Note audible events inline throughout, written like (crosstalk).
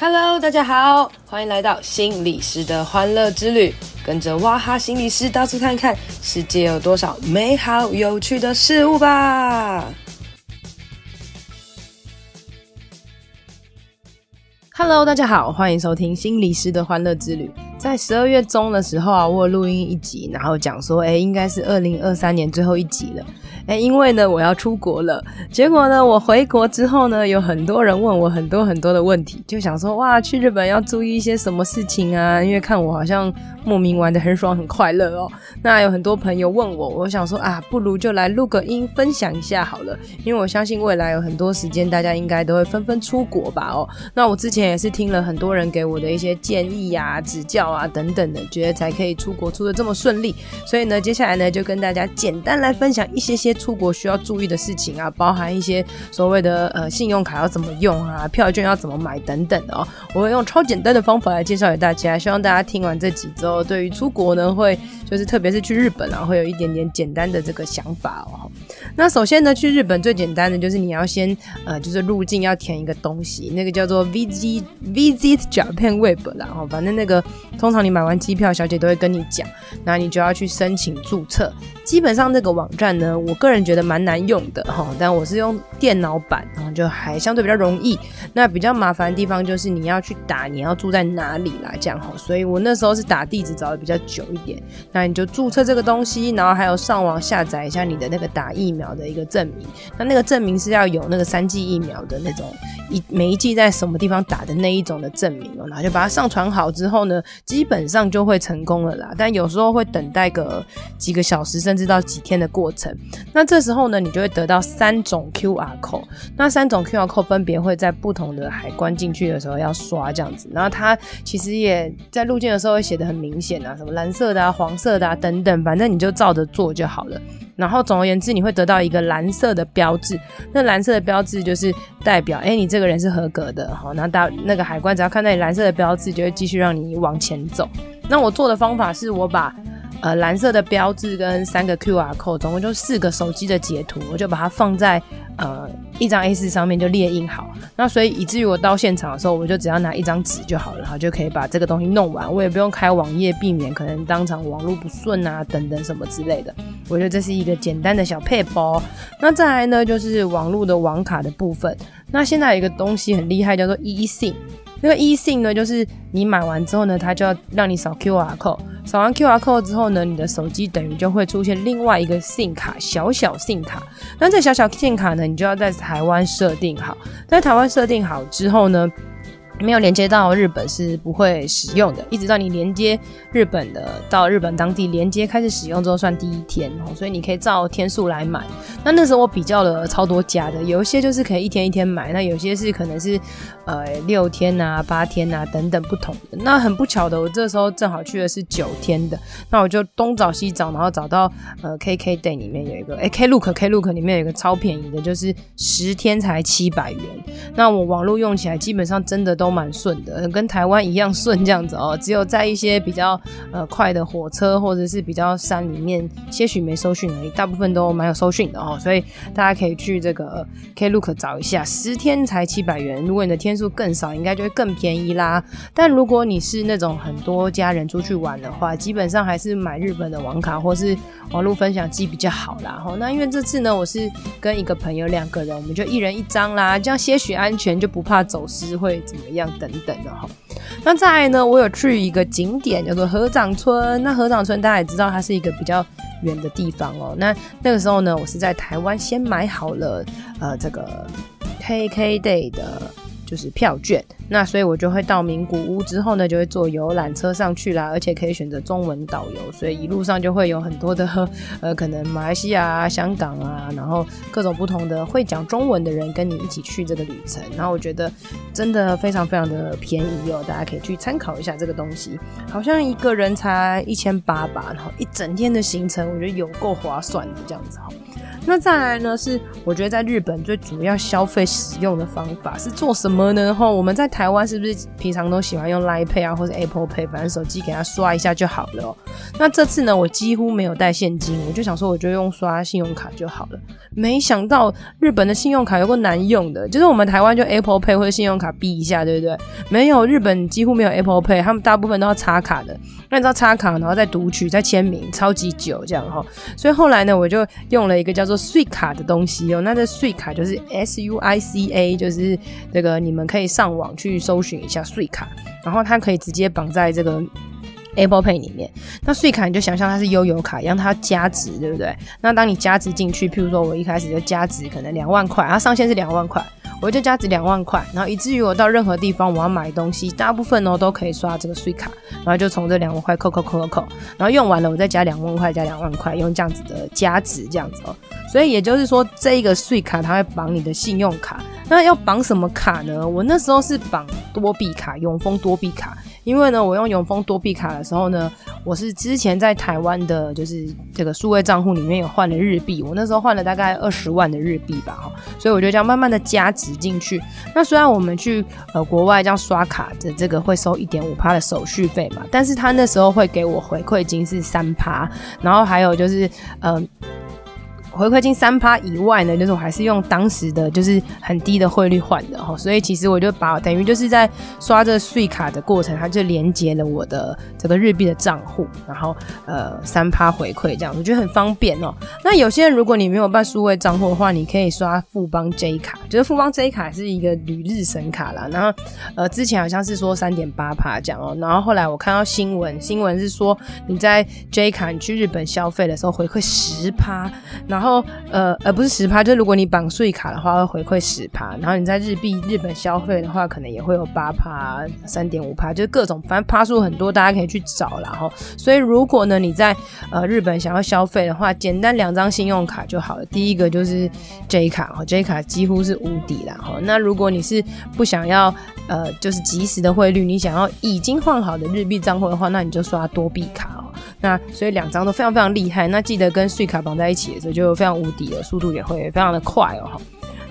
Hello，大家好，欢迎来到心理师的欢乐之旅，跟着哇哈心理师到处看看，世界有多少美好有趣的事物吧。Hello，大家好，欢迎收听心理师的欢乐之旅。在十二月中的时候啊，我录音一集，然后讲说，哎，应该是二零二三年最后一集了。哎，因为呢，我要出国了。结果呢，我回国之后呢，有很多人问我很多很多的问题，就想说，哇，去日本要注意一些什么事情啊？因为看我好像莫名玩得很爽很快乐哦。那有很多朋友问我，我想说啊，不如就来录个音分享一下好了。因为我相信未来有很多时间，大家应该都会纷纷出国吧？哦，那我之前也是听了很多人给我的一些建议呀、啊、指教啊等等的，觉得才可以出国出得这么顺利。所以呢，接下来呢，就跟大家简单来分享一些些。出国需要注意的事情啊，包含一些所谓的呃信用卡要怎么用啊，票券要怎么买等等的哦。我会用超简单的方法来介绍给大家，希望大家听完这集之后，对于出国呢，会就是特别是去日本啊，会有一点点简单的这个想法哦。那首先呢，去日本最简单的就是你要先呃，就是入境要填一个东西，那个叫做 Visit Visit Japan Web 啦。然后反正那个通常你买完机票，小姐都会跟你讲，那你就要去申请注册。基本上这个网站呢，我个人觉得蛮难用的哈，但我是用电脑版，然后就还相对比较容易。那比较麻烦的地方就是你要去打你要住在哪里啦，这样哈。所以我那时候是打地址找的比较久一点。那你就注册这个东西，然后还有上网下载一下你的那个打疫苗的一个证明。那那个证明是要有那个三剂疫苗的那种一每一剂在什么地方打的那一种的证明哦。然后就把它上传好之后呢，基本上就会成功了啦。但有时候会等待个几个小时甚至到几天的过程，那这时候呢，你就会得到三种 QR code，那三种 QR code 分别会在不同的海关进去的时候要刷这样子，然后它其实也在入境的时候会写得很明显啊，什么蓝色的啊、黄色的啊等等，反正你就照着做就好了。然后总而言之，你会得到一个蓝色的标志，那蓝色的标志就是代表，哎，你这个人是合格的，好，那大那个海关只要看到你蓝色的标志，就会继续让你往前走。那我做的方法是我把。呃，蓝色的标志跟三个 QR code，总共就四个手机的截图，我就把它放在呃一张 A4 上面就列印好。那所以以至于我到现场的时候，我就只要拿一张纸就好了，然后就可以把这个东西弄完。我也不用开网页，避免可能当场网络不顺啊等等什么之类的。我觉得这是一个简单的小配包。那再来呢，就是网络的网卡的部分。那现在有一个东西很厉害，叫做 eSIM。那个 eSIM 呢，就是你买完之后呢，它就要让你扫 QR code。扫完 QR code 之后呢，你的手机等于就会出现另外一个 SIM 卡，小小 SIM 卡。那这小小 SIM 卡呢，你就要在台湾设定好。在台湾设定好之后呢，没有连接到日本是不会使用的，一直到你连接日本的到日本当地连接开始使用之后算第一天哦，所以你可以照天数来买。那那时候我比较了超多家的，有一些就是可以一天一天买，那有些是可能是呃六天啊、八天啊等等不同的。那很不巧的，我这时候正好去的是九天的，那我就东找西找，然后找到呃 KK Day 里面有一个，哎 Klook Klook 里面有一个超便宜的，就是十天才七百元。那我网络用起来基本上真的都。都蛮顺的，跟台湾一样顺这样子哦。只有在一些比较呃快的火车或者是比较山里面，些许没收讯而已，大部分都蛮有收讯的哦。所以大家可以去这个 Klook 找一下，十天才七百元。如果你的天数更少，应该就会更便宜啦。但如果你是那种很多家人出去玩的话，基本上还是买日本的网卡或是网络分享机比较好啦。吼，那因为这次呢，我是跟一个朋友两个人，我们就一人一张啦，这样些许安全，就不怕走失会怎么样。样等等的哈，那再来呢，我有去一个景点叫做河掌村。那河掌村大家也知道，它是一个比较远的地方哦。那那个时候呢，我是在台湾先买好了呃这个 KKday 的。就是票券，那所以我就会到名古屋之后呢，就会坐游览车上去啦，而且可以选择中文导游，所以一路上就会有很多的呃，可能马来西亚啊、香港啊，然后各种不同的会讲中文的人跟你一起去这个旅程，然后我觉得真的非常非常的便宜哦，大家可以去参考一下这个东西，好像一个人才一千八吧，然后一整天的行程，我觉得有够划算的这样子哈。那再来呢，是我觉得在日本最主要消费使用的方法是做什么？么呢？哈，我们在台湾是不是平常都喜欢用 Line Pay 啊，或者 Apple Pay，反正手机给他刷一下就好了喔。那这次呢，我几乎没有带现金，我就想说，我就用刷信用卡就好了。没想到日本的信用卡有个难用的，就是我们台湾就 Apple Pay 或者信用卡哔一下，对不对？没有，日本几乎没有 Apple Pay，他们大部分都要插卡的。那你知道插卡，然后再读取、再签名，超级久这样哈。所以后来呢，我就用了一个叫做 Suica 的东西哦。那这 Suica 就是 S U I C A，就是这个你们可以上网去搜寻一下税卡然后它可以直接绑在这个 Apple Pay 里面。那税卡你就想象它是悠游卡一样，它加值，对不对？那当你加值进去，譬如说我一开始就加值可能两万块，它上限是两万块。我就加值两万块，然后以至于我到任何地方我要买东西，大部分哦都可以刷这个税卡然后就从这两万块扣扣扣扣扣，然后用完了我再加两万块加两万块，用这样子的加值这样子哦。所以也就是说，这一个税卡它会绑你的信用卡，那要绑什么卡呢？我那时候是绑多币卡，永丰多币卡。因为呢，我用永丰多币卡的时候呢，我是之前在台湾的，就是这个数位账户里面有换了日币，我那时候换了大概二十万的日币吧，哈，所以我就这样慢慢的加值进去。那虽然我们去呃国外这样刷卡的这个会收一点五趴的手续费嘛，但是他那时候会给我回馈金是三趴，然后还有就是呃。回馈金三趴以外呢，就是我还是用当时的就是很低的汇率换的哈，所以其实我就把等于就是在刷这税卡的过程，它就连接了我的这个日币的账户，然后呃三趴回馈这样，我觉得很方便哦。那有些人如果你没有办数位账户的话，你可以刷富邦 J 卡，就是富邦 J 卡是一个旅日神卡啦。然后呃之前好像是说三点八趴这样哦，然后后来我看到新闻，新闻是说你在 J 卡你去日本消费的时候回馈十趴，那。然后呃呃不是十趴，就是如果你绑税卡的话会回馈十趴，然后你在日币日本消费的话，可能也会有八趴、三点五趴，就是各种反正趴数很多，大家可以去找啦齁。所以如果呢你在呃日本想要消费的话，简单两张信用卡就好了。第一个就是 J 卡哈，J 卡几乎是无敌啦哈。那如果你是不想要呃就是即时的汇率，你想要已经换好的日币账户的话，那你就刷多币卡哦。那所以两张都非常非常厉害。那记得跟税卡绑在一起的时候，就非常无敌了，速度也会非常的快哦。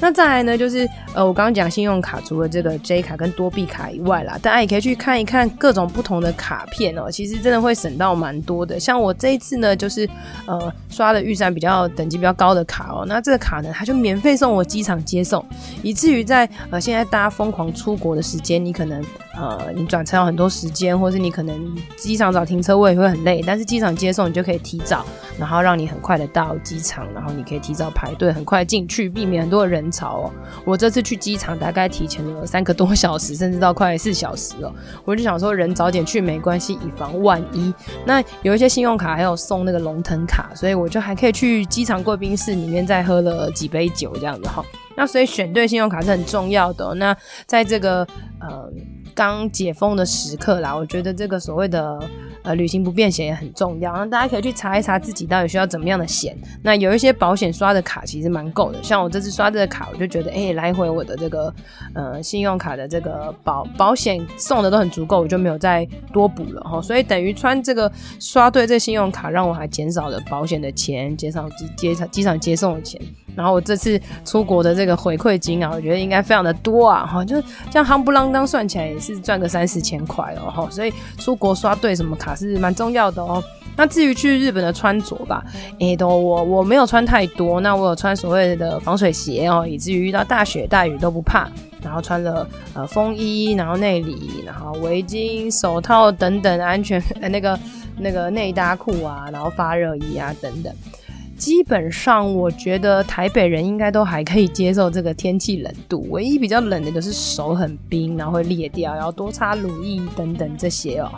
那再来呢，就是呃，我刚刚讲信用卡除了这个 J 卡跟多币卡以外啦，大家也可以去看一看各种不同的卡片哦。其实真的会省到蛮多的。像我这一次呢，就是呃刷的预算比较等级比较高的卡哦。那这个卡呢，它就免费送我机场接送，以至于在呃现在大家疯狂出国的时间，你可能呃你转乘有很多时间，或是你可能机场找停车位会很累，但是机场接送你就可以提早，然后让你很快的到机场，然后你可以提早排队，很快进去，避免很多人人。潮哦！我这次去机场大概提前了三个多小时，(laughs) 甚至到快四小时了。我就想说，人早点去没关系，以防万一。那有一些信用卡还有送那个龙腾卡，所以我就还可以去机场贵宾室里面再喝了几杯酒这样子哈。那所以选对信用卡是很重要的。那在这个呃刚解封的时刻啦，我觉得这个所谓的。呃，旅行不便险也很重要，那大家可以去查一查自己到底需要怎么样的险。那有一些保险刷的卡其实蛮够的，像我这次刷这个卡，我就觉得，哎、来回我的这个呃信用卡的这个保保险送的都很足够，我就没有再多补了哈。所以等于穿这个刷对这信用卡，让我还减少了保险的钱，减少机机场机场接送的钱。然后我这次出国的这个回馈金啊，我觉得应该非常的多啊，哈，就这样夯不啷当算起来也是赚个三四千块哦，哈，所以出国刷对什么卡是蛮重要的哦。那至于去日本的穿着吧，诶，都我我没有穿太多，那我有穿所谓的防水鞋哦，以至于遇到大雪大雨都不怕。然后穿了呃风衣，然后内里，然后围巾、手套等等安全呃那个那个内搭裤啊，然后发热衣啊等等。基本上，我觉得台北人应该都还可以接受这个天气冷度。唯一比较冷的就是手很冰，然后会裂掉，然后多擦乳液等等这些哦。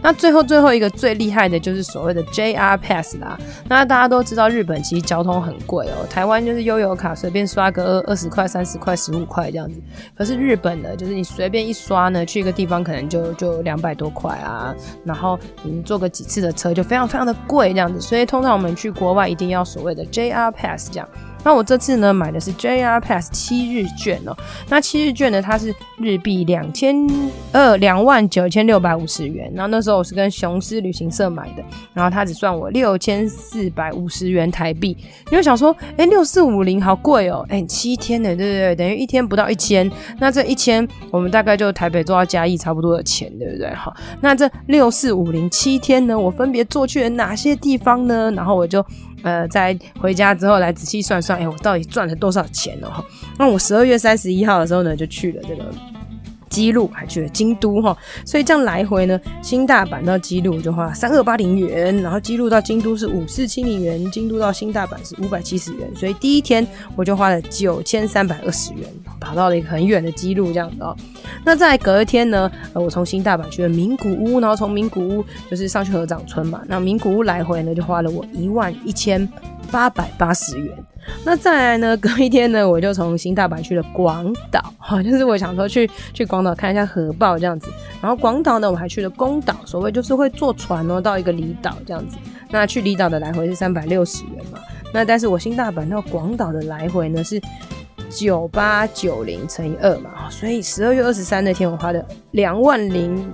那最后最后一个最厉害的就是所谓的 JR Pass 啦。那大家都知道日本其实交通很贵哦，台湾就是悠游卡随便刷个二二十块、三十块、十五块这样子。可是日本的，就是你随便一刷呢，去一个地方可能就就两百多块啊，然后你坐个几次的车就非常非常的贵这样子。所以通常我们去国外一定要。所谓的 JR Pass 这样，那我这次呢买的是 JR Pass 七日券哦。那七日券呢，它是日币两千二两万九千六百五十元。然后那时候我是跟雄狮旅行社买的，然后他只算我六千四百五十元台币。因为想说，哎，六四五零好贵哦，哎，七天呢，对不对？等于一天不到一千。那这一千，我们大概就台北坐到嘉义差不多的钱，对不对？好，那这六四五零七天呢，我分别坐去了哪些地方呢？然后我就。呃，在回家之后来仔细算算，哎、我到底赚了多少钱哦？那我十二月三十一号的时候呢，就去了这个。基路还去了京都哈，所以这样来回呢，新大阪到基路就花三二八零元，然后基路到京都是五四七零元，京都到新大阪是五百七十元，所以第一天我就花了九千三百二十元，跑到了一个很远的基路这样子哦。那在隔一天呢，呃，我从新大阪去了名古屋，然后从名古屋就是上去合掌村嘛，那名古屋来回呢就花了我一万一千八百八十元。那再来呢？隔一天呢，我就从新大阪去了广岛，哈，就是我想说去去广岛看一下核爆这样子。然后广岛呢，我还去了宫岛，所谓就是会坐船哦，到一个离岛这样子。那去离岛的来回是三百六十元嘛。那但是我新大阪到广岛的来回呢是九八九零乘以二嘛，所以十二月二十三那天我花了两万零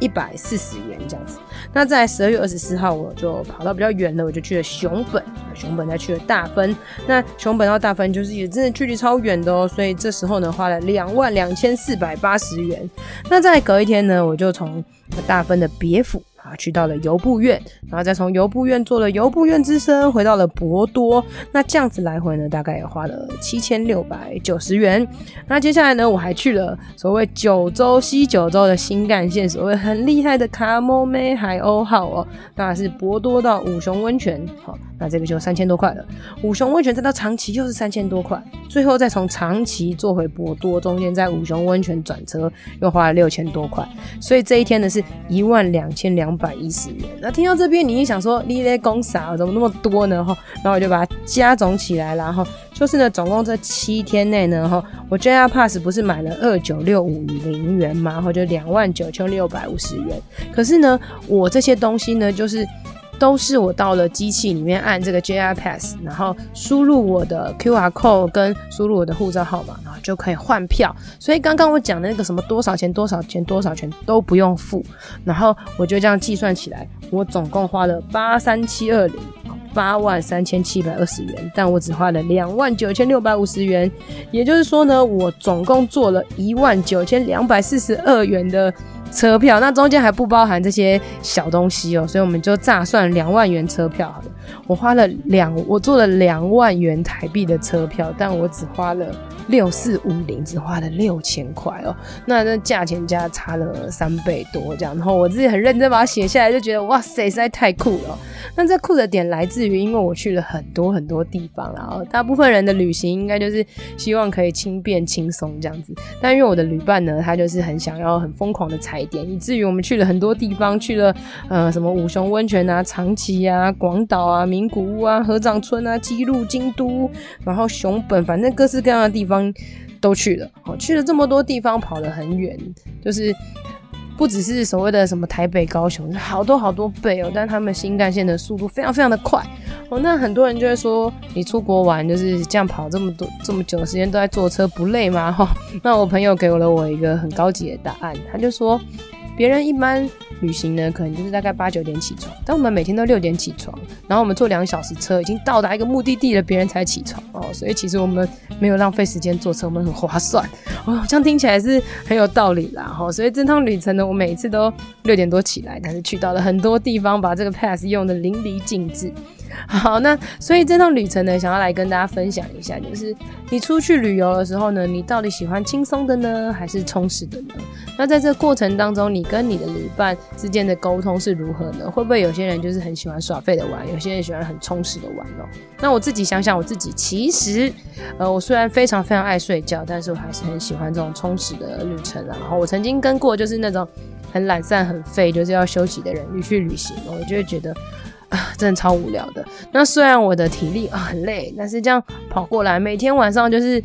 一百四十元这样子。那在十二月二十四号，我就跑到比较远的，我就去了熊本，熊本再去了大分。那熊本到大分就是也真的距离超远的哦，所以这时候呢，花了两万两千四百八十元。那在隔一天呢，我就从大分的别府。啊，去到了游步院，然后再从游步院坐了游步院之声回到了博多，那这样子来回呢，大概也花了七千六百九十元。那接下来呢，我还去了所谓九州西九州的新干线，所谓很厉害的卡莫梅海鸥号哦，那是博多到五熊温泉，好，那这个就三千多块了。五熊温泉再到长崎又是三千多块，最后再从长崎坐回博多，中间在五熊温泉转车又花了六千多块，所以这一天呢是一万两千两。百一十元。那听到这边，你一想说，你在讲啥？怎么那么多呢？哈，然后我就把它加总起来，然后就是呢，总共这七天内呢，哈，我 JR Pass 不是买了二九六五零元吗？然后就两万九千六百五十元。可是呢，我这些东西呢，就是。都是我到了机器里面按这个 JR Pass，然后输入我的 QR code 跟输入我的护照号码，然后就可以换票。所以刚刚我讲的那个什么多少钱多少钱多少钱都不用付，然后我就这样计算起来，我总共花了八三七二零，八万三千七百二十元，但我只花了两万九千六百五十元，也就是说呢，我总共做了一万九千两百四十二元的。车票，那中间还不包含这些小东西哦，所以我们就炸算两万元车票好了。我花了两，我做了两万元台币的车票，但我只花了六四五零，只花了六千块哦。那那价钱价差了三倍多这样，然后我自己很认真把它写下来，就觉得哇塞，实在太酷了。那这酷的点来自于，因为我去了很多很多地方，然后大部分人的旅行应该就是希望可以轻便轻松这样子，但因为我的旅伴呢，他就是很想要很疯狂的踩点，以至于我们去了很多地方，去了呃什么五熊温泉啊、长崎啊、广岛啊、名古屋啊、合掌村啊、姬路、京都，然后熊本，反正各式各样的地方都去了。好，去了这么多地方，跑得很远，就是。不只是所谓的什么台北、高雄，好多好多倍哦。但他们新干线的速度非常非常的快哦。那很多人就会说，你出国玩就是这样跑这么多这么久的时间都在坐车，不累吗？哈，那我朋友给了我一个很高级的答案，他就说，别人一般。旅行呢，可能就是大概八九点起床，但我们每天都六点起床，然后我们坐两小时车，已经到达一个目的地了，别人才起床哦，所以其实我们没有浪费时间坐车，我们很划算 (laughs) 哦，这样听起来是很有道理啦哈，所以这趟旅程呢，我每次都六点多起来，但是去到了很多地方，把这个 pass 用得淋漓尽致。(laughs) 好，那所以这趟旅程呢，想要来跟大家分享一下，就是你出去旅游的时候呢，你到底喜欢轻松的呢，还是充实的呢？那在这过程当中，你跟你的旅伴之间的沟通是如何呢？会不会有些人就是很喜欢耍废的玩，有些人喜欢很充实的玩哦？那我自己想想，我自己其实，呃，我虽然非常非常爱睡觉，但是我还是很喜欢这种充实的旅程啊。然后我曾经跟过就是那种很懒散、很废，就是要休息的人去旅行，我就会觉得。啊，真的超无聊的。那虽然我的体力啊很累，但是这样跑过来，每天晚上就是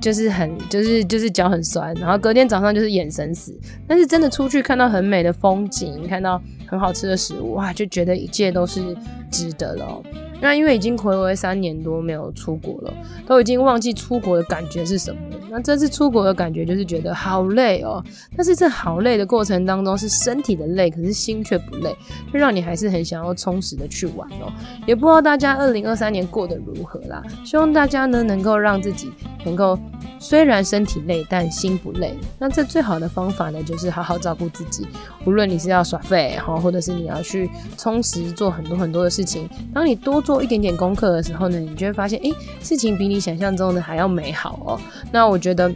就是很就是就是脚很酸，然后隔天早上就是眼神死。但是真的出去看到很美的风景，看到很好吃的食物，哇，就觉得一切都是值得了。那因为已经睽违三年多没有出国了，都已经忘记出国的感觉是什么了。那这次出国的感觉就是觉得好累哦，但是这好累的过程当中是身体的累，可是心却不累，就让你还是很想要充实的去玩哦。也不知道大家二零二三年过得如何啦，希望大家呢能够让自己能够虽然身体累，但心不累。那这最好的方法呢，就是好好照顾自己。无论你是要耍废哈，或者是你要去充实做很多很多的事情，当你多做一点点功课的时候呢，你就会发现，诶，事情比你想象中的还要美好哦。那我觉得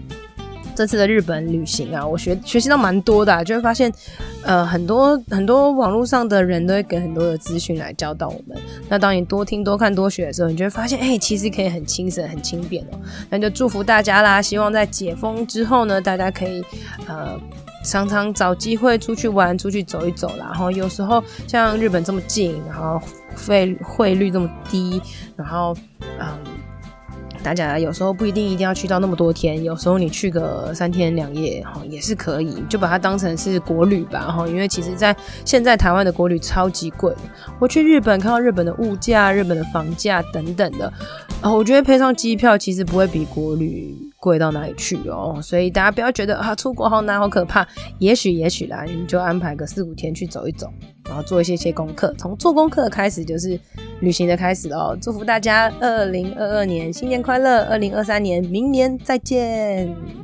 这次的日本旅行啊，我学学习到蛮多的，就会发现，呃，很多很多网络上的人都会给很多的资讯来教导我们。那当你多听、多看、多学的时候，你就会发现，哎，其实可以很轻省、很轻便哦。那就祝福大家啦，希望在解封之后呢，大家可以呃。常常找机会出去玩，出去走一走啦。然后有时候像日本这么近，然后费汇率这么低，然后嗯，大家有时候不一定一定要去到那么多天，有时候你去个三天两夜哈也是可以，就把它当成是国旅吧哈。因为其实在现在台湾的国旅超级贵，我去日本看到日本的物价、日本的房价等等的，我觉得配上机票其实不会比国旅。贵到哪里去哦？所以大家不要觉得啊，出国好难好可怕。也许也许啦，你就安排个四五天去走一走，然后做一些些功课。从做功课开始就是旅行的开始哦。祝福大家二零二二年新年快乐！二零二三年明年再见。